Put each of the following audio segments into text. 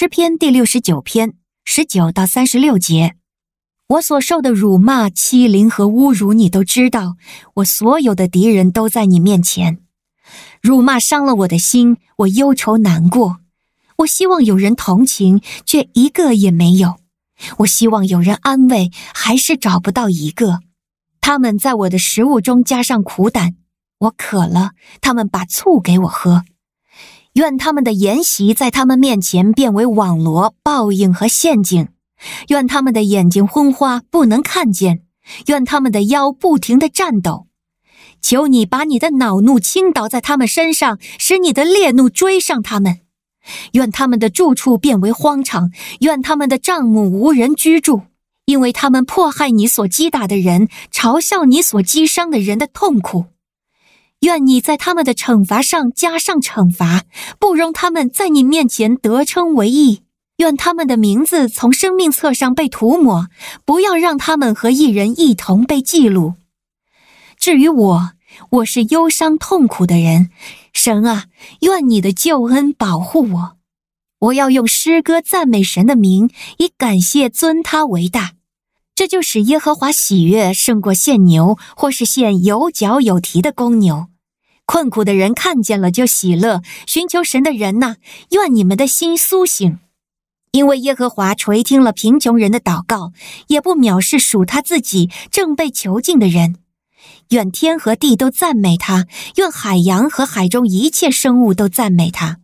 诗篇第六十九篇十九到三十六节。我所受的辱骂、欺凌和侮辱，你都知道。我所有的敌人都在你面前。辱骂伤了我的心，我忧愁难过。我希望有人同情，却一个也没有。我希望有人安慰，还是找不到一个。他们在我的食物中加上苦胆，我渴了，他们把醋给我喝。愿他们的筵席在他们面前变为网罗、报应和陷阱。愿他们的眼睛昏花，不能看见；愿他们的腰不停地颤抖。求你把你的恼怒倾倒在他们身上，使你的烈怒追上他们。愿他们的住处变为荒场，愿他们的帐幕无人居住，因为他们迫害你所击打的人，嘲笑你所击伤的人的痛苦。愿你在他们的惩罚上加上惩罚，不容他们在你面前得称为义。愿他们的名字从生命册上被涂抹，不要让他们和义人一同被记录。至于我，我是忧伤痛苦的人。神啊，愿你的救恩保护我。我要用诗歌赞美神的名，以感谢尊他为大。这就使耶和华喜悦，胜过献牛，或是献有角有蹄的公牛。困苦的人看见了就喜乐，寻求神的人呐，愿你们的心苏醒，因为耶和华垂听了贫穷人的祷告，也不藐视属他自己正被囚禁的人。愿天和地都赞美他，愿海洋和海中一切生物都赞美他。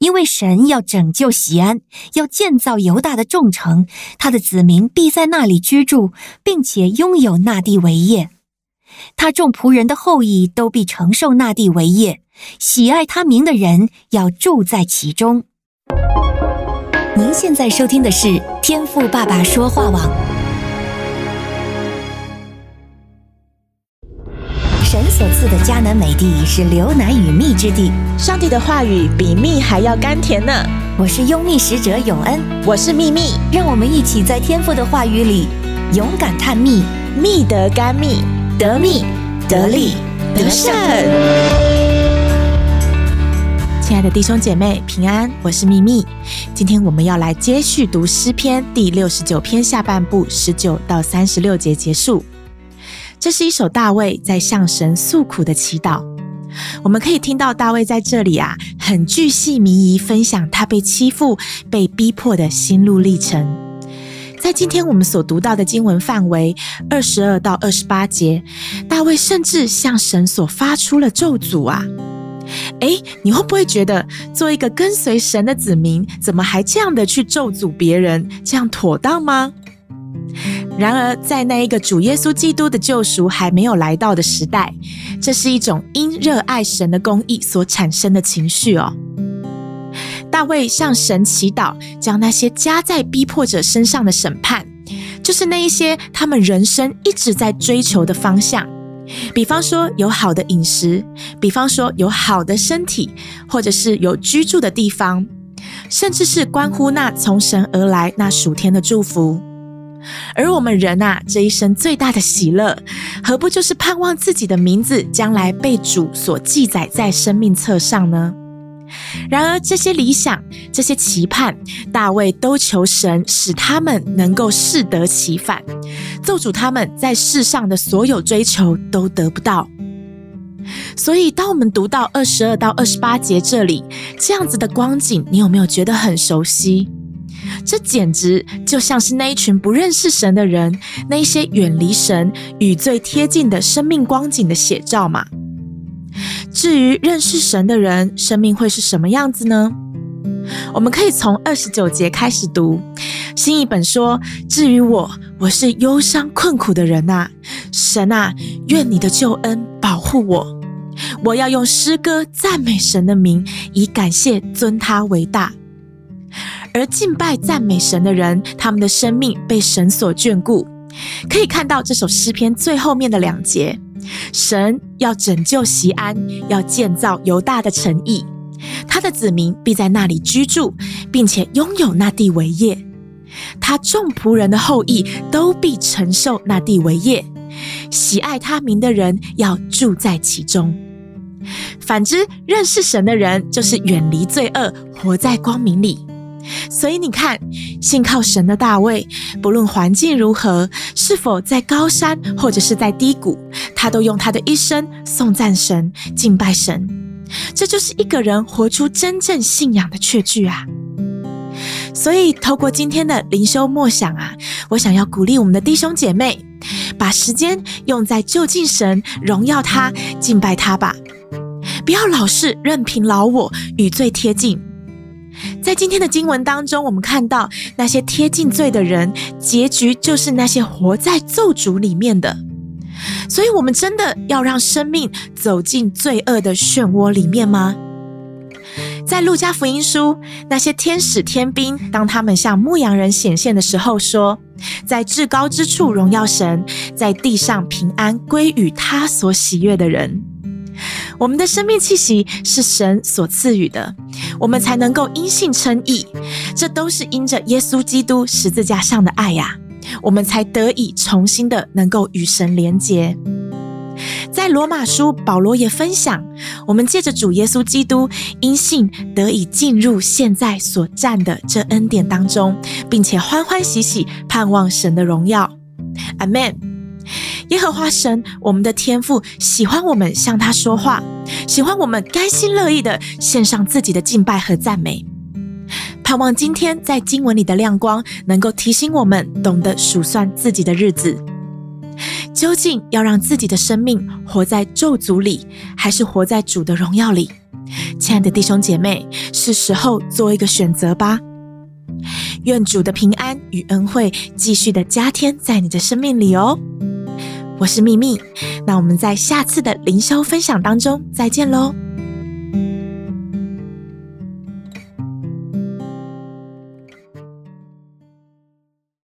因为神要拯救锡安，要建造犹大的众城，他的子民必在那里居住，并且拥有那地为业。他众仆人的后裔都必承受那地为业，喜爱他名的人要住在其中。您现在收听的是天赋爸爸说话网。神所赐的迦南美地是流奶与蜜之地，上帝的话语比蜜还要甘甜呢。我是拥蜜使者永恩，我是蜜蜜，让我们一起在天父的话语里勇敢探蜜，蜜得甘蜜，得蜜得利得胜。亲爱的弟兄姐妹平安，我是蜜蜜。今天我们要来接续读诗篇第六十九篇下半部十九到三十六节结束。这是一首大卫在向神诉苦的祈祷。我们可以听到大卫在这里啊，很巨细靡遗分享他被欺负、被逼迫的心路历程。在今天我们所读到的经文范围二十二到二十八节，大卫甚至向神所发出了咒诅啊！诶，你会不会觉得做一个跟随神的子民，怎么还这样的去咒诅别人，这样妥当吗？然而，在那一个主耶稣基督的救赎还没有来到的时代，这是一种因热爱神的公义所产生的情绪哦。大卫向神祈祷，将那些加在逼迫者身上的审判，就是那一些他们人生一直在追求的方向，比方说有好的饮食，比方说有好的身体，或者是有居住的地方，甚至是关乎那从神而来那属天的祝福。而我们人啊，这一生最大的喜乐，何不就是盼望自己的名字将来被主所记载在生命册上呢？然而，这些理想、这些期盼，大卫都求神使他们能够适得其反，咒主他们在世上的所有追求都得不到。所以，当我们读到二十二到二十八节这里这样子的光景，你有没有觉得很熟悉？这简直就像是那一群不认识神的人，那一些远离神与最贴近的生命光景的写照嘛。至于认识神的人，生命会是什么样子呢？我们可以从二十九节开始读。新译本说：“至于我，我是忧伤困苦的人呐，神啊，愿你的救恩保护我。我要用诗歌赞美神的名，以感谢尊他为大。”而敬拜赞美神的人，他们的生命被神所眷顾。可以看到这首诗篇最后面的两节，神要拯救西安，要建造犹大的城邑，他的子民必在那里居住，并且拥有那地为业。他众仆人的后裔都必承受那地为业，喜爱他名的人要住在其中。反之，认识神的人就是远离罪恶，活在光明里。所以你看，信靠神的大卫，不论环境如何，是否在高山或者是在低谷，他都用他的一生颂赞神、敬拜神。这就是一个人活出真正信仰的确据啊！所以，透过今天的灵修默想啊，我想要鼓励我们的弟兄姐妹，把时间用在就近神、荣耀他、敬拜他吧，不要老是任凭老我与罪贴近。在今天的经文当中，我们看到那些贴近罪的人，结局就是那些活在咒诅里面的。所以，我们真的要让生命走进罪恶的漩涡里面吗？在路加福音书，那些天使天兵，当他们向牧羊人显现的时候，说：“在至高之处荣耀神，在地上平安归于他所喜悦的人。”我们的生命气息是神所赐予的，我们才能够因信称义。这都是因着耶稣基督十字架上的爱呀，我们才得以重新的能够与神连结。在罗马书，保罗也分享，我们借着主耶稣基督因信得以进入现在所占的这恩典当中，并且欢欢喜喜盼望神的荣耀。阿门。耶和华神，我们的天父喜欢我们向他说话，喜欢我们甘心乐意的献上自己的敬拜和赞美。盼望今天在经文里的亮光，能够提醒我们懂得数算自己的日子，究竟要让自己的生命活在咒诅里，还是活在主的荣耀里？亲爱的弟兄姐妹，是时候做一个选择吧。愿主的平安与恩惠继续的加添在你的生命里哦。我是秘密，那我们在下次的灵修分享当中再见喽。